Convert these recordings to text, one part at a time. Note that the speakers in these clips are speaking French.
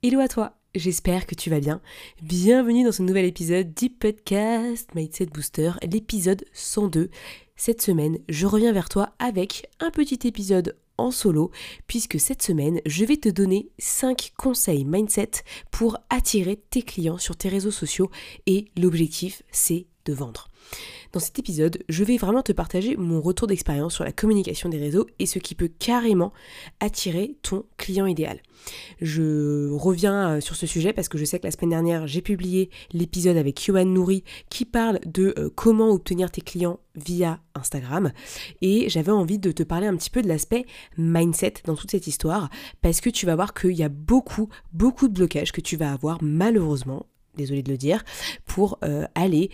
Hello à toi J'espère que tu vas bien. Bienvenue dans ce nouvel épisode du podcast Mindset Booster, l'épisode 102. Cette semaine, je reviens vers toi avec un petit épisode en solo, puisque cette semaine, je vais te donner 5 conseils mindset pour attirer tes clients sur tes réseaux sociaux et l'objectif, c'est de vendre. Dans cet épisode, je vais vraiment te partager mon retour d'expérience sur la communication des réseaux et ce qui peut carrément attirer ton client idéal. Je reviens euh, sur ce sujet parce que je sais que la semaine dernière, j'ai publié l'épisode avec Yohan Nouri qui parle de euh, comment obtenir tes clients via Instagram et j'avais envie de te parler un petit peu de l'aspect mindset dans toute cette histoire parce que tu vas voir qu'il y a beaucoup beaucoup de blocages que tu vas avoir malheureusement désolé de le dire, pour euh, aller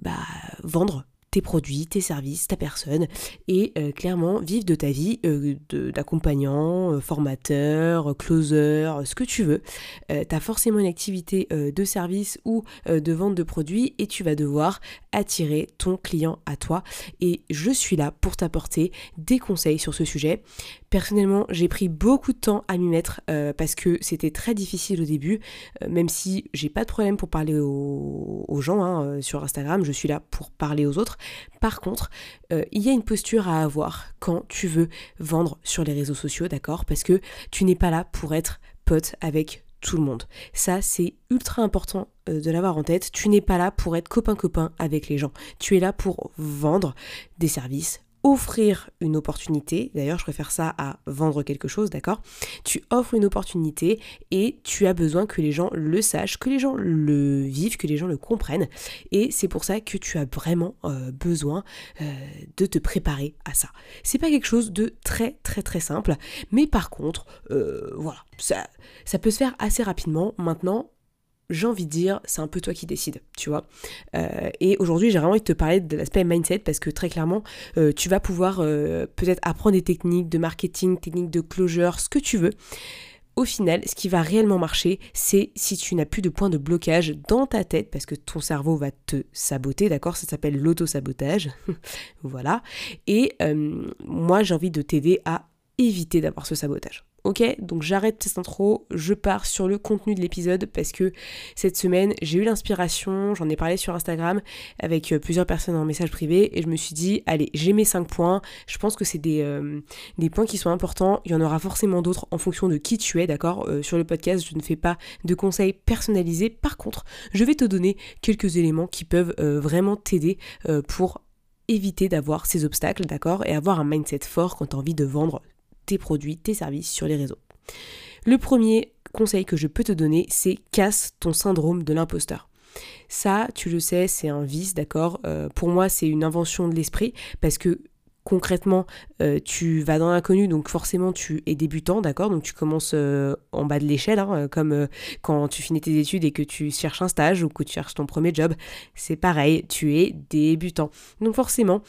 bah, vendre tes produits, tes services, ta personne, et euh, clairement vivre de ta vie euh, d'accompagnant, euh, formateur, closer, ce que tu veux. tu as forcément une activité de service ou de vente de produits et tu vas devoir attirer ton client à toi. Et je suis là pour t'apporter des conseils sur ce sujet. Personnellement, j'ai pris beaucoup de temps à m'y mettre parce que c'était très difficile au début, même si j'ai pas de problème pour parler aux, gens hein, sur Instagram, je suis là pour parler aux autres. Par contre, euh, il y a une posture à avoir quand tu veux vendre sur les réseaux sociaux, d'accord? Parce que tu n'es pas là pour être pote avec tout le monde. Ça, c'est ultra important euh, de l'avoir en tête. Tu n'es pas là pour être copain-copain avec les gens. Tu es là pour vendre des services, offrir une opportunité, d'ailleurs je préfère ça à vendre quelque chose, d'accord? Tu offres une opportunité et tu as besoin que les gens le sachent, que les gens le vivent, que les gens le comprennent. Et c'est pour ça que tu as vraiment euh, besoin euh, de te préparer à ça. C'est pas quelque chose de très très très simple, mais par contre, euh, voilà, ça, ça peut se faire assez rapidement. Maintenant, j'ai envie de dire, c'est un peu toi qui décides, tu vois. Euh, et aujourd'hui, j'ai vraiment envie de te parler de l'aspect mindset parce que très clairement, euh, tu vas pouvoir euh, peut-être apprendre des techniques de marketing, techniques de closure, ce que tu veux. Au final, ce qui va réellement marcher, c'est si tu n'as plus de points de blocage dans ta tête, parce que ton cerveau va te saboter, d'accord? Ça s'appelle l'auto-sabotage. voilà. Et moi, j'ai envie de t'aider à éviter d'avoir ce sabotage. Ok, donc j'arrête cette intro, je pars sur le contenu de l'épisode parce que cette semaine j'ai eu l'inspiration, j'en ai parlé sur Instagram avec euh, plusieurs personnes en message privé et je me suis dit, allez, j'ai mes 5 points, je pense que c'est des, euh, des, points qui sont importants, il y en aura forcément d'autres en fonction de qui tu es, d'accord euh, Sur le podcast, je ne fais pas de conseils personnalisés, par contre, je vais te donner quelques éléments qui peuvent vraiment t'aider pour éviter d'avoir ces obstacles, d'accord Et avoir un mindset fort quand tu as envie de vendre tes produits, tes services sur les réseaux. Le premier conseil que je peux te donner, c'est casse ton syndrome de l'imposteur. Ça, tu le sais, c'est un vice, d'accord euh, Pour moi, c'est une invention de l'esprit parce que concrètement, euh, tu vas dans l'inconnu, donc forcément tu es débutant, d'accord Donc tu commences euh, en bas de l'échelle, hein, comme quand tu finis tes études et que tu cherches un stage ou que tu cherches ton premier job. C'est pareil, tu es débutant. Donc forcément,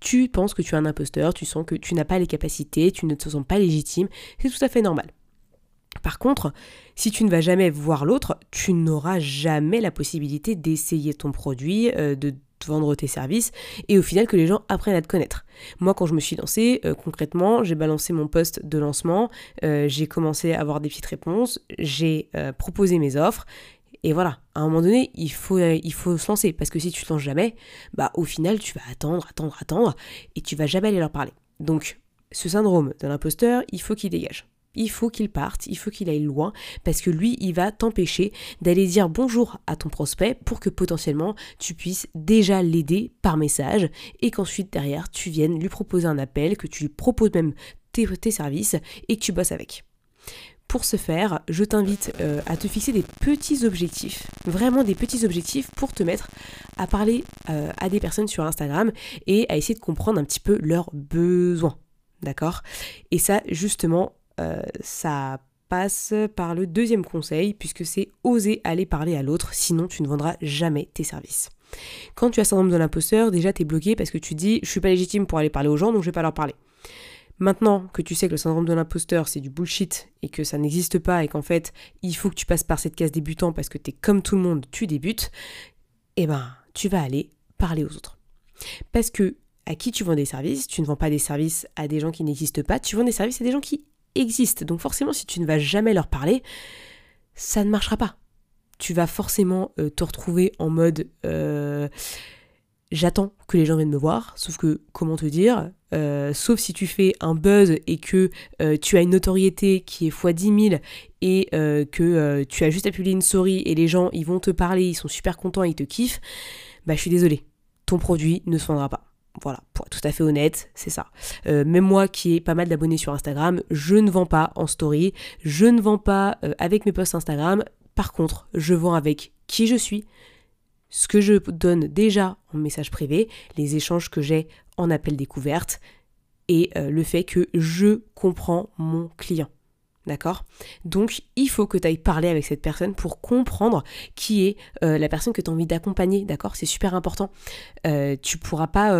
tu penses que tu es un imposteur, tu sens que tu n'as pas les capacités, tu ne te sens pas légitime, c'est tout à fait normal. Par contre, si tu ne vas jamais voir l'autre, tu n'auras jamais la possibilité d'essayer ton produit, euh, de vendre tes services et au final que les gens apprennent à te connaître. Moi quand je me suis lancée, euh, concrètement, j'ai balancé mon poste de lancement, euh, j'ai commencé à avoir des petites réponses, j'ai proposé mes offres et voilà, à un moment donné, il faut, euh, il faut se lancer. Parce que si tu te lances jamais, bah au final, tu vas attendre, attendre, attendre, et tu vas jamais aller leur parler. Donc, ce syndrome de l'imposteur, il faut qu'il dégage. Il faut qu'il parte, il faut qu'il aille loin, parce que lui, il va t'empêcher d'aller dire bonjour à ton prospect pour que potentiellement tu puisses déjà l'aider par message et qu'ensuite derrière tu viennes lui proposer un appel, que tu lui proposes même tes, tes services et que tu bosses avec. Pour ce faire, je t'invite euh, à te fixer des petits objectifs, vraiment des petits objectifs pour te mettre à parler euh, à des personnes sur Instagram et à essayer de comprendre un petit peu leurs besoins. D'accord? Et ça, justement, euh, ça passe par le deuxième conseil, puisque c'est oser aller parler à l'autre, sinon tu ne vendras jamais tes services. Quand tu as syndrome de l'imposteur, déjà tu es bloqué parce que tu dis je suis pas légitime pour aller parler aux gens donc je vais pas leur parler. Maintenant que tu sais que le syndrome de l'imposteur c'est du bullshit et que ça n'existe pas et qu'en fait il faut que tu passes par cette case débutant parce que tu es comme tout le monde, tu débutes, eh ben tu vas aller parler aux autres. Parce que à qui tu vends des services, tu ne vends pas des services à des gens qui n'existent pas, tu vends des services à des gens qui existent. Donc forcément si tu ne vas jamais leur parler, ça ne marchera pas. Tu vas forcément euh, te retrouver en mode euh, j'attends que les gens viennent me voir, sauf que comment te dire, euh, sauf si tu fais un buzz et que tu as une notoriété qui est x 10 000 et que tu as juste à publier une story et les gens ils vont te parler, ils sont super contents, ils te kiffent, bah je suis désolée, ton produit ne se vendra pas. Voilà, pour être tout à fait honnête, c'est ça. Euh, même moi qui ai pas mal d'abonnés sur Instagram, je ne vends pas en story, je ne vends pas euh, avec mes posts Instagram. Par contre, je vends avec qui je suis, ce que je donne déjà en message privé, les échanges que j'ai en appel découverte et euh, le fait que je comprends mon client. D'accord? Donc, il faut que tu ailles parler avec cette personne pour comprendre qui est euh, la personne que tu as envie d'accompagner. D'accord? C'est super important. Euh, tu pourras pas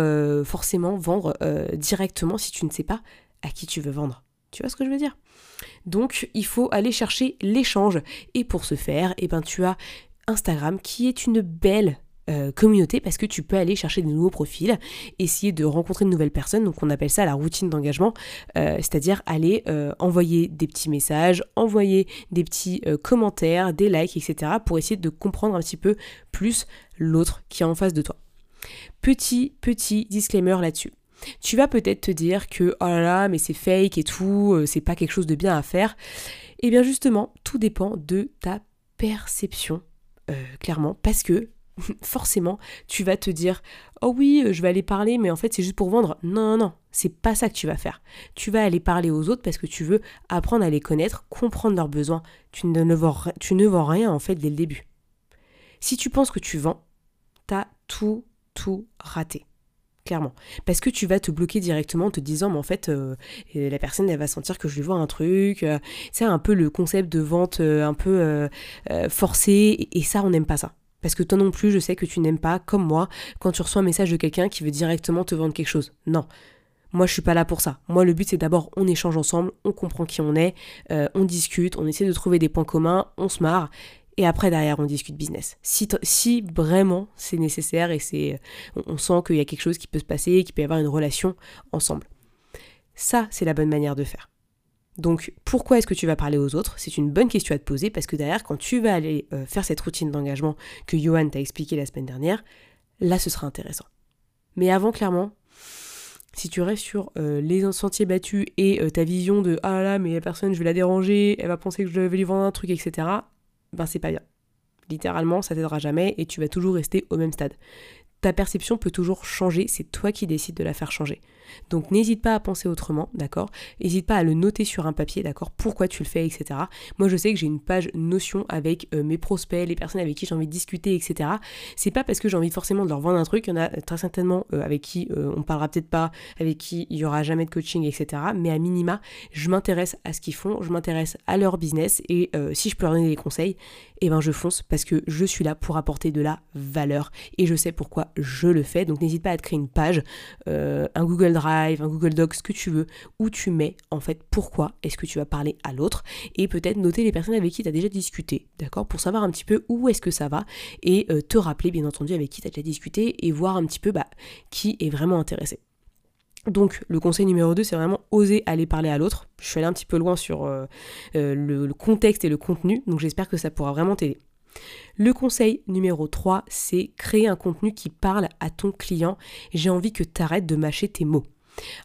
forcément vendre directement si tu ne sais pas à qui tu veux vendre. Tu vois ce que je veux dire? Donc, il faut aller chercher l'échange. Et pour ce faire, eh ben, tu as Instagram qui est une belle euh, communauté parce que tu peux aller chercher de nouveaux profils, essayer de rencontrer de nouvelles personnes. Donc on appelle ça la routine d'engagement, euh, c'est-à-dire aller euh, envoyer des petits messages, envoyer des petits commentaires, des likes, etc. pour essayer de comprendre un petit peu plus l'autre qui est en face de toi. Petit, petit disclaimer là-dessus. Tu vas peut-être te dire que oh là là, mais c'est fake et tout, c'est pas quelque chose de bien à faire. Eh bien justement, tout dépend de ta perception, clairement, parce que forcément, tu vas te dire Oh oui, euh, je vais aller parler, mais en fait, c'est juste pour vendre. Non, non, non, c'est pas ça que tu vas faire. Tu vas aller parler aux autres parce que tu veux apprendre à les connaître, comprendre leurs besoins. Tu ne, vends, tu ne vends rien, en fait, dès le début. Si tu penses que tu vends, t'as tout, tout raté clairement. Parce que tu vas te bloquer directement en te disant, mais en fait, euh, la personne, elle va sentir que je lui vends un truc. Euh, c'est un peu le concept de vente un peu forcé, et ça, on n'aime pas ça. Parce que toi non plus, je sais que tu n'aimes pas, comme moi, quand tu reçois un message de quelqu'un qui veut directement te vendre quelque chose. Non. Moi, je suis pas là pour ça. Moi, le but, c'est d'abord, on échange ensemble, on comprend qui on est, euh, on discute, on essaie de trouver des points communs, on se marre, et après, derrière, on discute business. Si, si vraiment c'est nécessaire et c'est, on, sent qu'il y a quelque chose qui peut se passer, qu'il peut y avoir une relation ensemble. Ça, c'est la bonne manière de faire. Donc pourquoi est-ce que tu vas parler aux autres? C'est une bonne question à te poser parce que derrière, quand tu vas aller euh, faire cette routine d'engagement que Johan t'a expliqué la semaine dernière, là ce sera intéressant. Mais avant, clairement, si tu restes sur euh, les sentiers battus et euh, ta vision de ah là là, mais la personne, je vais la déranger, elle va penser que je vais lui vendre un truc, etc., ben c'est pas bien. Littéralement, ça t'aidera jamais et tu vas toujours rester au même stade ta perception peut toujours changer, c'est toi qui décides de la faire changer. Donc n'hésite pas à penser autrement, d'accord? N'hésite pas à le noter sur un papier, d'accord? Pourquoi tu le fais, etc. Moi je sais que j'ai une page notion avec euh, mes prospects, les personnes avec qui j'ai envie de discuter, etc. C'est pas parce que j'ai envie forcément de leur vendre un truc, il y en a très certainement euh, avec qui euh, on parlera peut-être pas, avec qui il y aura jamais de coaching, etc. Mais à minima, je m'intéresse à ce qu'ils font, je m'intéresse à leur business et si je peux leur donner des conseils, eh ben je fonce parce que je suis là pour apporter de la valeur et je sais pourquoi je le fais. Donc n'hésite pas à te créer une page, un Google Drive, un Google Docs, ce que tu veux, où tu mets en fait pourquoi est-ce que tu vas parler à l'autre et peut-être noter les personnes avec qui tu as déjà discuté, d'accord Pour savoir un petit peu où est-ce que ça va et euh, te rappeler bien entendu avec qui tu as déjà discuté et voir un petit peu bah, qui est vraiment intéressé. Donc le conseil numéro 2, c'est vraiment oser aller parler à l'autre. Je suis allée un petit peu loin sur euh, le, contexte et le contenu, donc j'espère que ça pourra vraiment t'aider. Le conseil numéro 3, c'est créer un contenu qui parle à ton client. J'ai envie que tu arrêtes de mâcher tes mots.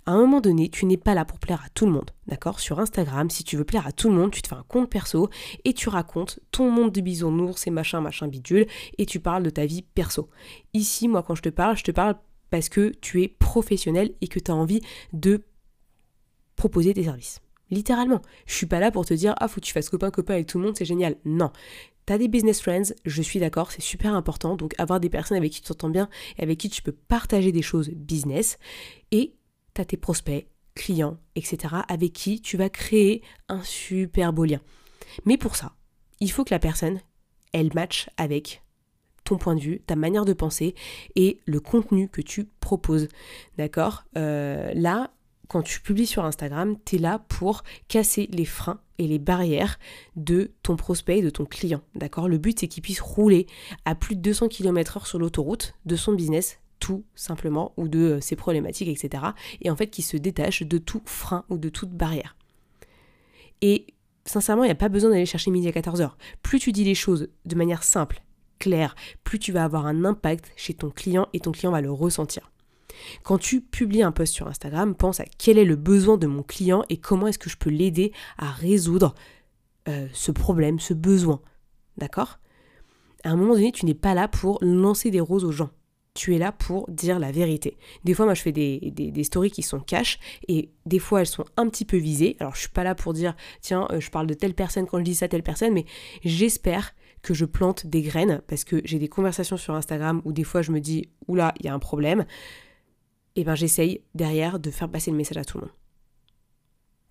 À un moment donné, tu n'es pas là pour plaire à tout le monde, d'accord? Sur Instagram, si tu veux plaire à tout le monde, tu te fais un compte perso et tu racontes ton monde de bisounours et machin, machin bidule et tu parles de ta vie perso. Ici, moi, quand je te parle, je te parle parce que tu es professionnel et que tu as envie de proposer tes services. Littéralement. Je suis pas là pour te dire ah faut que tu fasses copain copain avec tout le monde, c'est génial. Non. T'as des business friends, je suis d'accord, c'est super important. Donc avoir des personnes avec qui tu t'entends bien et avec qui tu peux partager des choses business. Et t'as tes prospects, clients, etc. avec qui tu vas créer un super beau lien. Mais pour ça, il faut que la personne, elle matche avec ton point de vue, ta manière de penser et le contenu que tu proposes. D'accord? Euh, Là, quand tu publies sur Instagram, tu es là pour casser les freins et les barrières de ton prospect et de ton client. D'accord? Le but, c'est qu'il puisse rouler à plus de 200 km/h sur l'autoroute de son business tout simplement ou de euh, ses problématiques, etc. Et en fait, qu'il se détache de tout frein ou de toute barrière. Et sincèrement, il n'y a pas besoin d'aller chercher midi à 14h. Plus tu dis les choses de manière simple, claire, plus tu vas avoir un impact chez ton client et ton client va le ressentir. Quand tu publies un post sur Instagram, pense à quel est le besoin de mon client et comment est-ce que je peux l'aider à résoudre euh, ce problème, ce besoin. D'accord? À un moment donné, tu n'es pas là pour lancer des roses aux gens. Tu es là pour dire la vérité. Des fois, moi, je fais des, des, stories qui sont cash et des fois, elles sont un petit peu visées. Alors, je suis pas là pour dire, tiens, euh, je parle de telle personne quand je dis ça telle personne, mais j'espère que je plante des graines parce que j'ai des conversations sur Instagram où des fois, je me dis, oula, il y a un problème et eh ben j'essaye derrière de faire passer le message à tout le monde.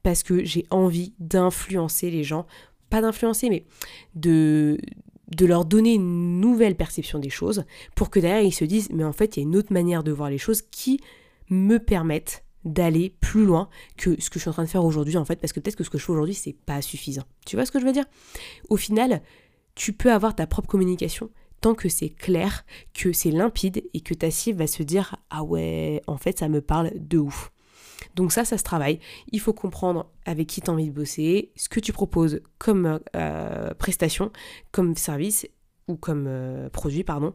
Parce que j'ai envie d'influencer les gens, pas d'influencer, mais de, leur donner une nouvelle perception des choses pour que derrière ils se disent mais en fait il y a une autre manière de voir les choses qui me permettent d'aller plus loin que ce que je suis en train de faire aujourd'hui en fait parce que peut-être que ce que je fais aujourd'hui c'est pas suffisant. Tu vois ce que je veux dire? Au final, tu peux avoir ta propre communication, tant que c'est clair, que c'est limpide et que ta cible va se dire ah ouais, en fait ça me parle de ouf. Donc ça, ça se travaille. Il faut comprendre avec qui tu as envie de bosser, ce que tu proposes comme euh, prestation, comme service ou comme euh, produit, pardon.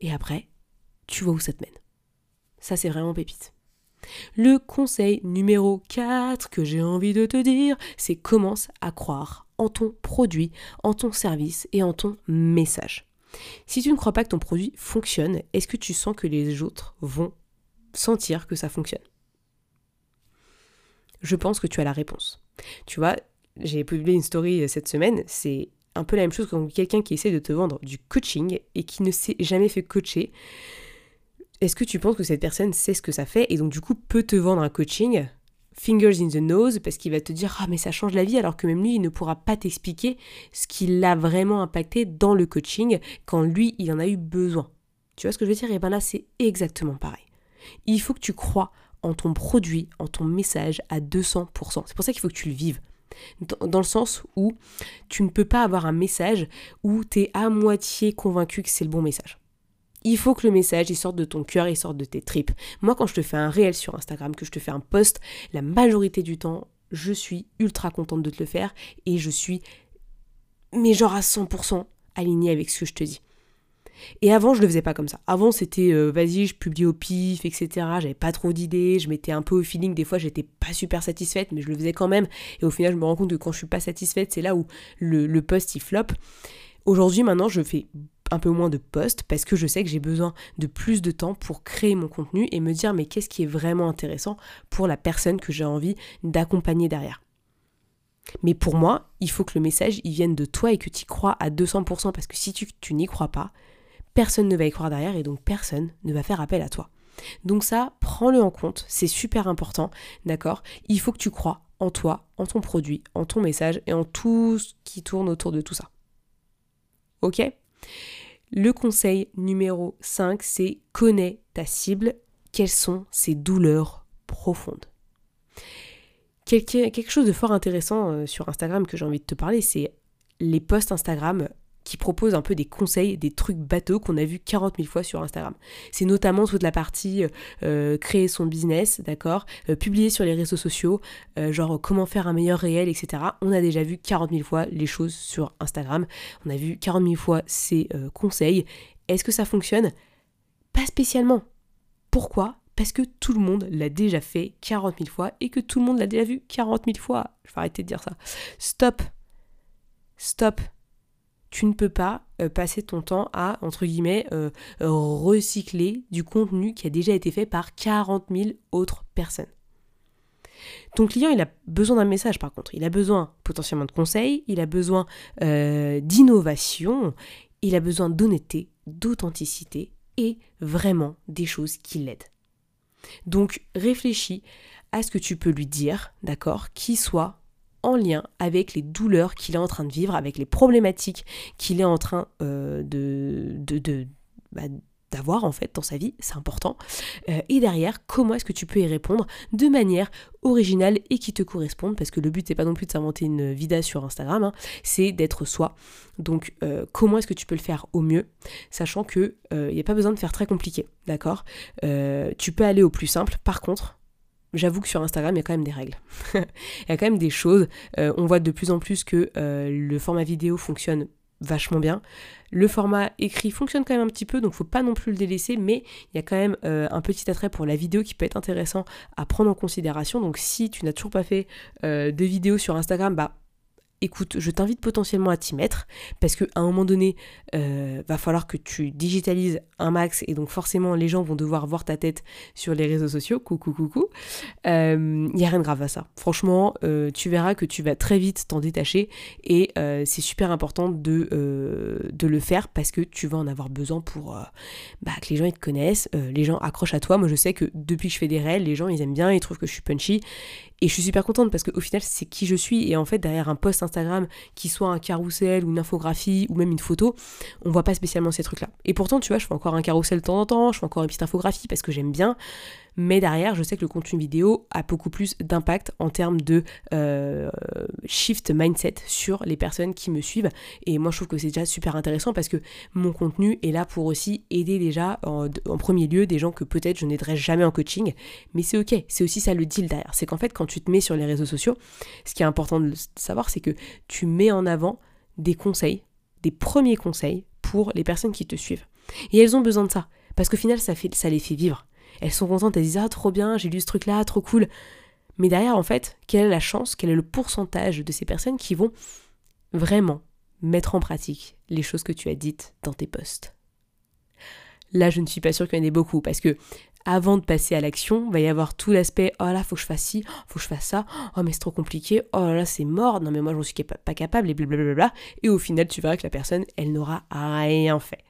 Et après, tu vois où ça te mène. Ça, c'est vraiment pépite. Le conseil numéro 4 que j'ai envie de te dire, c'est commence à croire en ton produit, en ton service et en ton message. Si tu ne crois pas que ton produit fonctionne, est-ce que tu sens que les autres vont sentir que ça fonctionne? Je pense que tu as la réponse. Tu vois, j'ai publié une story euh, cette semaine, c'est un peu la même chose que quelqu'un qui essaie de te vendre du coaching et qui ne s'est jamais fait coacher. Est-ce que tu penses que cette personne sait ce que ça fait et donc du coup peut te vendre un coaching? Fingers in the nose parce qu'il va te dire ah mais ça change la vie alors que même lui il ne pourra pas t'expliquer ce qui l'a vraiment impacté dans le coaching quand lui il en a eu besoin. Tu vois ce que je veux dire? Et bien là c'est exactement pareil. Il faut que tu crois en ton produit, en ton message à 200%. C'est pour ça qu'il faut que tu le vives. Dans, le sens où tu ne peux pas avoir un message où tu es à moitié convaincu que c'est le bon message. Il faut que le message il sorte de ton cœur, il sorte de tes tripes. Moi, quand je te fais un réel sur Instagram, que je te fais un post, la majorité du temps, je suis ultra contente de te le faire et je suis, mais genre à 100% alignée avec ce que je te dis. Et avant, je le faisais pas comme ça. Avant, c'était euh, vas-y, je publie au pif, etc. J'avais pas trop d'idées, je mettais un peu au feeling. Des fois, j'étais pas super satisfaite, mais je le faisais quand même. Et au final, je me rends compte que quand je suis pas satisfaite, c'est là où le, le post il flop. Aujourd'hui, maintenant, je fais un peu moins de posts parce que je sais que j'ai besoin de plus de temps pour créer mon contenu et me dire mais qu'est-ce qui est vraiment intéressant pour la personne que j'ai envie d'accompagner derrière. Mais pour moi, il faut que le message il vienne de toi et que tu y crois à 200% parce que si tu, tu n'y crois pas, personne ne va y croire derrière et donc personne ne va faire appel à toi. Donc ça, prends-le en compte, c'est super important, d'accord? Il faut que tu crois en toi, en ton produit, en ton message et en tout ce qui tourne autour de tout ça. Ok? Le conseil numéro 5, c'est connais ta cible, quelles sont ses douleurs profondes? Quelque chose de fort intéressant euh, sur Instagram que j'ai envie de te parler, c'est les posts Instagram qui propose un peu des conseils, des trucs bateaux qu'on a vu 40 000 fois sur Instagram. C'est notamment toute la partie euh, créer son business, d'accord euh, Publier sur les réseaux sociaux, euh, genre comment faire un meilleur réel, etc. On a déjà vu 40 000 fois les choses sur Instagram. On a vu 40 000 fois ces conseils. Est-ce que ça fonctionne? Pas spécialement. Pourquoi? Parce que tout le monde l'a déjà fait 40 000 fois et que tout le monde l'a déjà vu 40 000 fois. Je vais arrêter de dire ça. Stop. Stop tu ne peux pas euh, passer ton temps à, entre guillemets, euh, recycler du contenu qui a déjà été fait par 40 000 autres personnes. Ton client, il a besoin d'un message par contre. Il a besoin potentiellement de conseils, il a besoin euh, d'innovation, il a besoin d'honnêteté, d'authenticité et vraiment des choses qui l'aident. Donc réfléchis à ce que tu peux lui dire, d'accord, qui soit en lien avec les douleurs qu'il est en train de vivre, avec les problématiques qu'il est en train euh, de, bah, d'avoir en fait dans sa vie, c'est important. Euh, et derrière, comment est-ce que tu peux y répondre de manière originale et qui te corresponde? Parce que le but c'est pas non plus de s'inventer une vida sur Instagram, hein, c'est d'être soi. Donc euh, comment est-ce que tu peux le faire au mieux, sachant que il n'y a pas besoin de faire très compliqué, d'accord? Tu peux aller au plus simple. Par contre, j'avoue que sur Instagram, il y a quand même des règles. il y a quand même des choses. on voit de plus en plus que le format vidéo fonctionne vachement bien. Le format écrit fonctionne quand même un petit peu, donc faut pas non plus le délaisser, mais il y a quand même euh, un petit attrait pour la vidéo qui peut être intéressant à prendre en considération. Donc si tu n'as toujours pas fait euh, de vidéo sur Instagram, bah écoute, je t'invite potentiellement à t'y mettre parce qu'à un moment donné, euh, va falloir que tu digitalises un max et donc forcément les gens vont devoir voir ta tête sur les réseaux sociaux. Coucou, coucou. Il euh, n'y a rien de grave à ça. Franchement, euh, tu verras que tu vas très vite t'en détacher et c'est super important de, de le faire parce que tu vas en avoir besoin pour bah, que les gens ils te connaissent, les gens accrochent à toi. Moi, je sais que depuis que je fais des réels, les gens ils aiment bien, ils trouvent que je suis punchy et je suis super contente parce qu'au final, c'est qui je suis. Et en fait, derrière un post Instagram, qui soit un carrousel ou une infographie ou même une photo, on voit pas spécialement ces trucs-là. Et pourtant, tu vois, je fais encore un carrousel de temps en temps, je fais encore une petite infographie parce que j'aime bien mais derrière, je sais que le contenu vidéo a beaucoup plus d'impact en termes de euh, shift mindset sur les personnes qui me suivent. Et moi, je trouve que c'est déjà super intéressant parce que mon contenu est là pour aussi aider déjà en, premier lieu des gens que peut-être je n'aiderai jamais en coaching. Mais c'est ok, c'est aussi ça le deal derrière. C'est qu'en fait, quand tu te mets sur les réseaux sociaux, ce qui est important de savoir, c'est que tu mets en avant des conseils, des premiers conseils pour les personnes qui te suivent. Et elles ont besoin de ça. Parce qu'au final, ça les fait vivre. Elles sont contentes, elles disent Ah, trop bien, j'ai lu ce truc-là, trop cool. Mais derrière, en fait, quelle est la chance, quel est le pourcentage de ces personnes qui vont vraiment mettre en pratique les choses que tu as dites dans tes posts? Là, je ne suis pas sûre qu'il y en ait beaucoup parce que avant de passer à l'action, va y avoir tout l'aspect oh là, faut que je fasse ci, faut que je fasse ça, oh mais c'est trop compliqué, oh là, c'est mort, non mais moi j'en suis pas capable et blablabla. Et au final, tu verras que la personne, elle n'aura rien fait.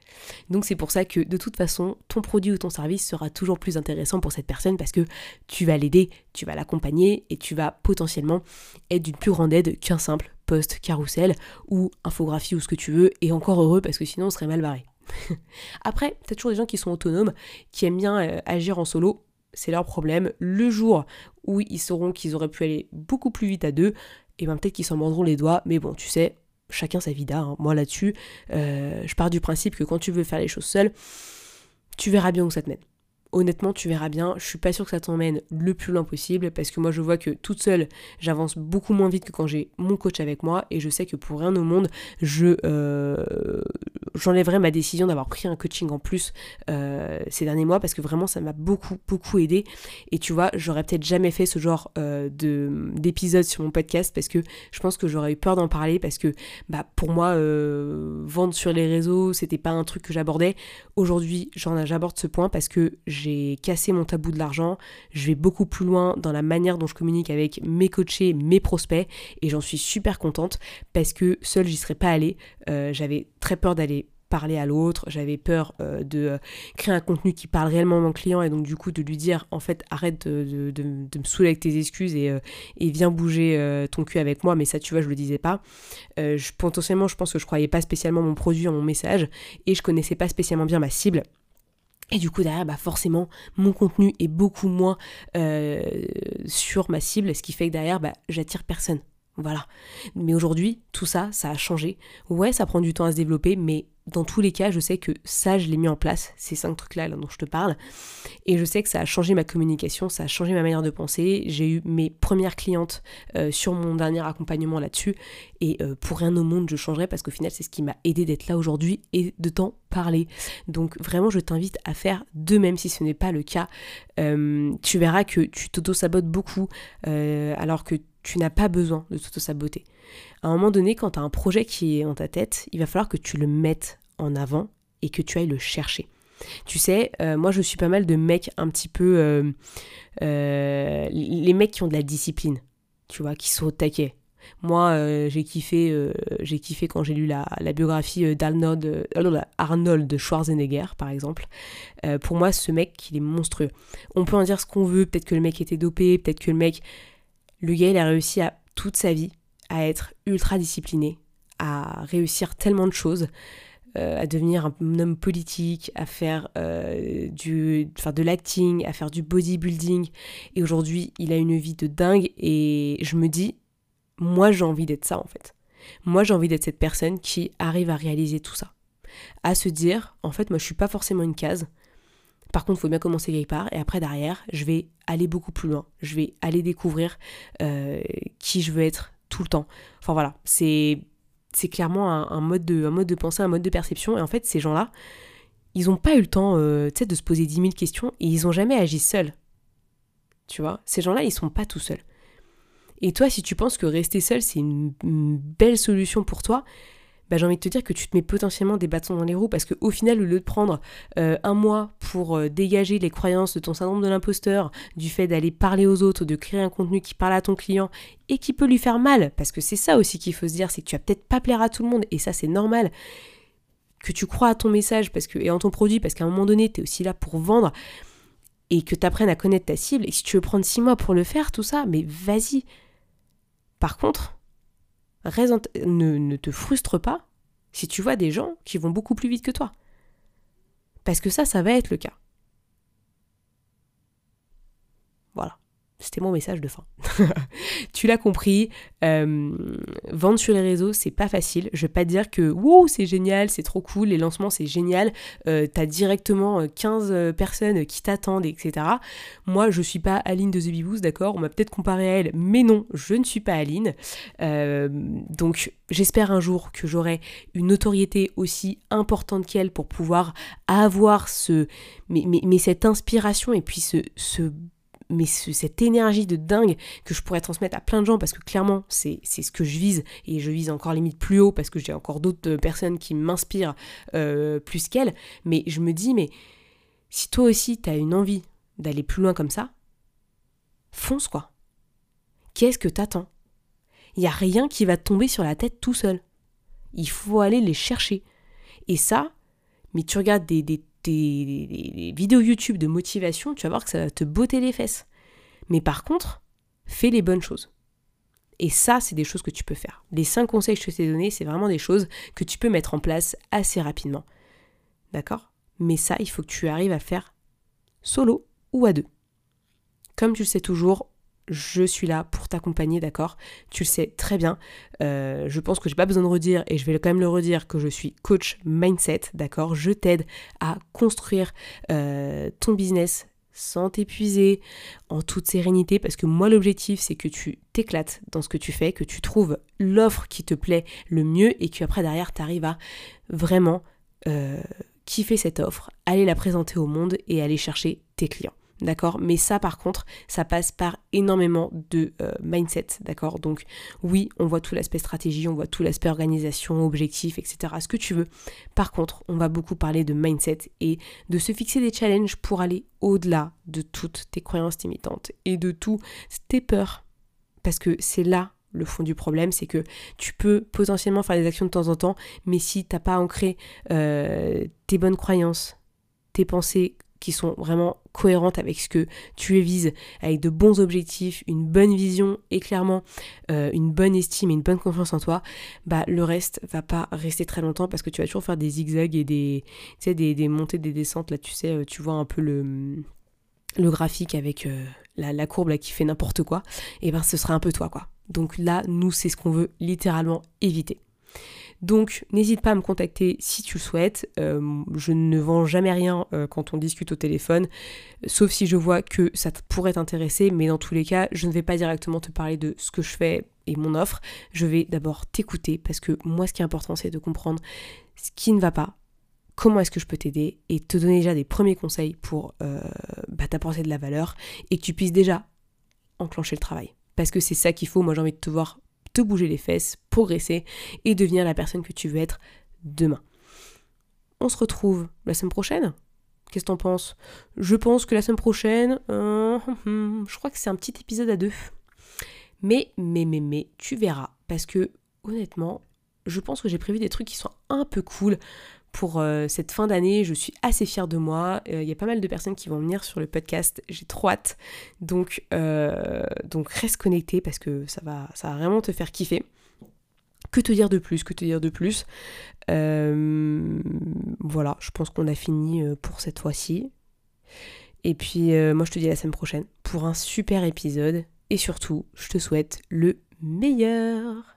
Donc c'est pour ça que de toute façon, ton produit ou ton service sera toujours plus intéressant pour cette personne parce que tu vas l'aider, tu vas l'accompagner et tu vas potentiellement être d'une plus grande aide qu'un simple post carousel ou infographie ou ce que tu veux et encore heureux parce que sinon on serait mal barré. Après, t'as toujours des gens qui sont autonomes, qui aiment bien euh, agir en solo, c'est leur problème. Le jour où ils sauront qu'ils auraient pu aller beaucoup plus vite à deux, et ben peut-être qu'ils s'en mordront les doigts, mais bon, tu sais, chacun sa vida. Hein. Moi là-dessus, euh, je pars du principe que quand tu veux faire les choses seul, tu verras bien où ça te mène honnêtement, tu verras bien. Je suis pas sûre que ça t'emmène le plus loin possible parce que moi, je vois que toute seule, j'avance beaucoup moins vite que quand j'ai mon coach avec moi et je sais que pour rien au monde, je euh, ma décision d'avoir pris un coaching en plus euh, ces derniers mois parce que vraiment, ça m'a beaucoup beaucoup aidé. Et tu vois, j'aurais peut-être jamais fait ce genre euh, de d'épisode sur mon podcast parce que je pense que j'aurais eu peur d'en parler parce que bah pour moi, vendre sur les réseaux, c'était pas un truc que j'abordais. Aujourd'hui, j'aborde ce point parce que j'ai cassé mon tabou de l'argent, je vais beaucoup plus loin dans la manière dont je communique avec mes coachés, mes prospects, et j'en suis super contente parce que seule j'y serais pas allée. Euh, j'avais très peur d'aller parler à l'autre, j'avais peur euh, de euh, créer un contenu qui parle réellement à mon client et donc du coup de lui dire en fait arrête de, me saouler avec tes excuses et, viens bouger ton cul avec moi mais ça tu vois je le disais pas. potentiellement je pense que je croyais pas spécialement mon produit en mon message et je connaissais pas spécialement bien ma cible et du coup derrière, bah forcément, mon contenu est beaucoup moins euh, sur ma cible, ce qui fait que derrière, bah, j'attire personne. Voilà. Mais aujourd'hui, tout ça, ça a changé. Ouais, ça prend du temps à se développer, mais dans tous les cas, je sais que ça, je l'ai mis en place, ces cinq trucs-là dont je te parle. Et je sais que ça a changé ma communication, ça a changé ma manière de penser. J'ai eu mes premières clientes euh, sur mon dernier accompagnement là-dessus. Et euh, pour rien au monde, je changerai parce qu'au final, c'est ce qui m'a aidé d'être là aujourd'hui et de t'en parler. Donc vraiment, je t'invite à faire de même si ce n'est pas le cas. Euh, tu verras que tu t'auto-sabotes beaucoup alors que tu n'as pas besoin de t'auto-saboter. À un moment donné, quand tu as un projet qui est en ta tête, il va falloir que tu le mettes en avant et que tu ailles le chercher. Tu sais, euh, moi je suis pas mal de mecs un petit peu... Euh, euh, les mecs qui ont de la discipline, tu vois, qui sont au taquet. Moi, j'ai kiffé, j'ai kiffé quand j'ai lu la, biographie d'Arnold Arnold Schwarzenegger, par exemple. pour moi, ce mec, il est monstrueux. On peut en dire ce qu'on veut, peut-être que le mec était dopé, peut-être que le mec le gars, il a réussi à toute sa vie à être ultra discipliné, à réussir tellement de choses, euh, à devenir un homme politique, à faire euh, du, de l'acting, à faire du bodybuilding. Et aujourd'hui, il a une vie de dingue. Et je me dis, moi, j'ai envie d'être ça en fait. Moi, j'ai envie d'être cette personne qui arrive à réaliser tout ça. À se dire, en fait, moi, je suis pas forcément une case. Par contre, il faut bien commencer quelque part. Et après, derrière, je vais aller beaucoup plus loin. Je vais aller découvrir euh, qui je veux être tout le temps. Enfin voilà, c'est clairement un, mode de, un mode de pensée, un mode de perception. Et en fait, ces gens-là, ils n'ont pas eu le temps euh, de se poser 10 000 questions et ils n'ont jamais agi seuls. Tu vois, ces gens-là, ils sont pas tout seuls. Et toi, si tu penses que rester seul, c'est une belle solution pour toi, bah, j'ai envie de te dire que tu te mets potentiellement des bâtons dans les roues parce qu'au final, au lieu de prendre euh, un mois pour euh, dégager les croyances de ton syndrome de l'imposteur, du fait d'aller parler aux autres, de créer un contenu qui parle à ton client et qui peut lui faire mal, parce que c'est ça aussi qu'il faut se dire, c'est que tu vas peut-être pas plaire à tout le monde et ça c'est normal que tu crois à ton message parce que, et en ton produit parce qu'à un moment donné, tu es aussi là pour vendre et que tu apprennes à connaître ta cible. Et si tu veux prendre six mois pour le faire, tout ça, mais vas-y. Par contre, ne, te frustre pas si tu vois des gens qui vont beaucoup plus vite que toi. Parce que ça, ça va être le cas. Voilà. C'était mon message de fin. tu l'as compris, euh, vendre sur les réseaux, c'est pas facile. Je vais pas dire que wow, c'est génial, c'est trop cool, les lancements, c'est génial. Euh, T'as directement 15 euh, personnes qui t'attendent, etc. Moi, je suis pas Aline de The Beboost, d'accord? On m'a peut-être comparé à elle, mais non, je ne suis pas Aline. Donc, j'espère un jour que j'aurai une notoriété aussi importante qu'elle pour pouvoir avoir ce, mais, mais, cette inspiration et puis ce, ce mais cette énergie de dingue que je pourrais transmettre à plein de gens parce que clairement c'est ce que je vise et je vise encore limite plus haut parce que j'ai encore d'autres personnes qui m'inspirent euh, plus qu'elles. Mais je me dis mais si toi aussi tu as une envie d'aller plus loin comme ça fonce quoi. Qu'est-ce que t'attends? Il n'y a rien qui va tomber sur la tête tout seul. Il faut aller les chercher. Et ça mais tu regardes des, des des, vidéos YouTube de motivation, tu vas voir que ça va te botter les fesses. Mais par contre, fais les bonnes choses. Et ça, c'est des choses que tu peux faire. Les cinq conseils que je t'ai donnés, c'est vraiment des choses que tu peux mettre en place assez rapidement. D'accord? Mais ça, il faut que tu arrives à faire solo ou à deux. Comme tu le sais toujours, je suis là pour t'accompagner, d'accord? Tu le sais très bien. Euh, je pense que j'ai pas besoin de redire, et je vais quand même le redire, que je suis coach mindset, d'accord? Je t'aide à construire euh, ton business sans t'épuiser, en toute sérénité, parce que moi l'objectif c'est que tu t'éclates dans ce que tu fais, que tu trouves l'offre qui te plaît le mieux et que après derrière tu à vraiment euh, kiffer cette offre, aller la présenter au monde et aller chercher tes clients. D'accord? Mais ça, par contre, ça passe par énormément de euh, mindset. D'accord? Donc, oui, on voit tout l'aspect stratégie, on voit tout l'aspect organisation, objectif, etc. Ce que tu veux. Par contre, on va beaucoup parler de mindset et de se fixer des challenges pour aller au-delà de toutes tes croyances limitantes et de toutes tes peurs. Parce que c'est là le fond du problème, c'est que tu peux potentiellement faire des actions de temps en temps, mais si tu n'as pas ancré euh, tes bonnes croyances, tes pensées qui sont vraiment cohérentes avec ce que tu vises, avec de bons objectifs, une bonne vision et clairement euh, une bonne estime et une bonne confiance en toi, bah le reste va pas rester très longtemps parce que tu vas toujours faire des zigzags et des, tu des, montées, des descentes. Là, tu sais, euh, tu vois un peu le, le graphique avec euh, la, la, courbe là qui fait n'importe quoi. Et ben ce sera un peu toi quoi. Donc là, nous, c'est ce qu'on veut littéralement éviter. Donc n'hésite pas à me contacter si tu le souhaites. Euh, je ne vends jamais rien euh, quand on discute au téléphone, sauf si je vois que ça pourrait t'intéresser, mais dans tous les cas, je ne vais pas directement te parler de ce que je fais et mon offre. Je vais d'abord t'écouter parce que moi ce qui est important c'est de comprendre ce qui ne va pas, comment est-ce que je peux t'aider et te donner déjà des premiers conseils pour euh, bah, t'apporter de la valeur et que tu puisses déjà enclencher le travail. Parce que c'est ça qu'il faut, moi j'ai envie de te voir bouger les fesses, progresser et devenir la personne que tu veux être demain. On se retrouve la semaine prochaine Qu'est-ce que t'en penses? Je pense que la semaine prochaine, euh, je crois que c'est un petit épisode à deux. Mais, mais, mais, mais, tu verras. Parce que, honnêtement, je pense que j'ai prévu des trucs qui sont un peu cool pour euh, cette fin d'année. Je suis assez fière de moi. Il y a pas mal de personnes qui vont venir sur le podcast. J'ai trop hâte. Donc, donc reste connecté parce que ça va, ça va vraiment te faire kiffer. Que te dire de plus Que te dire de plus? Voilà, je pense qu'on a fini pour cette fois-ci. Et puis moi je te dis à la semaine prochaine pour un super épisode. Et surtout, je te souhaite le meilleur.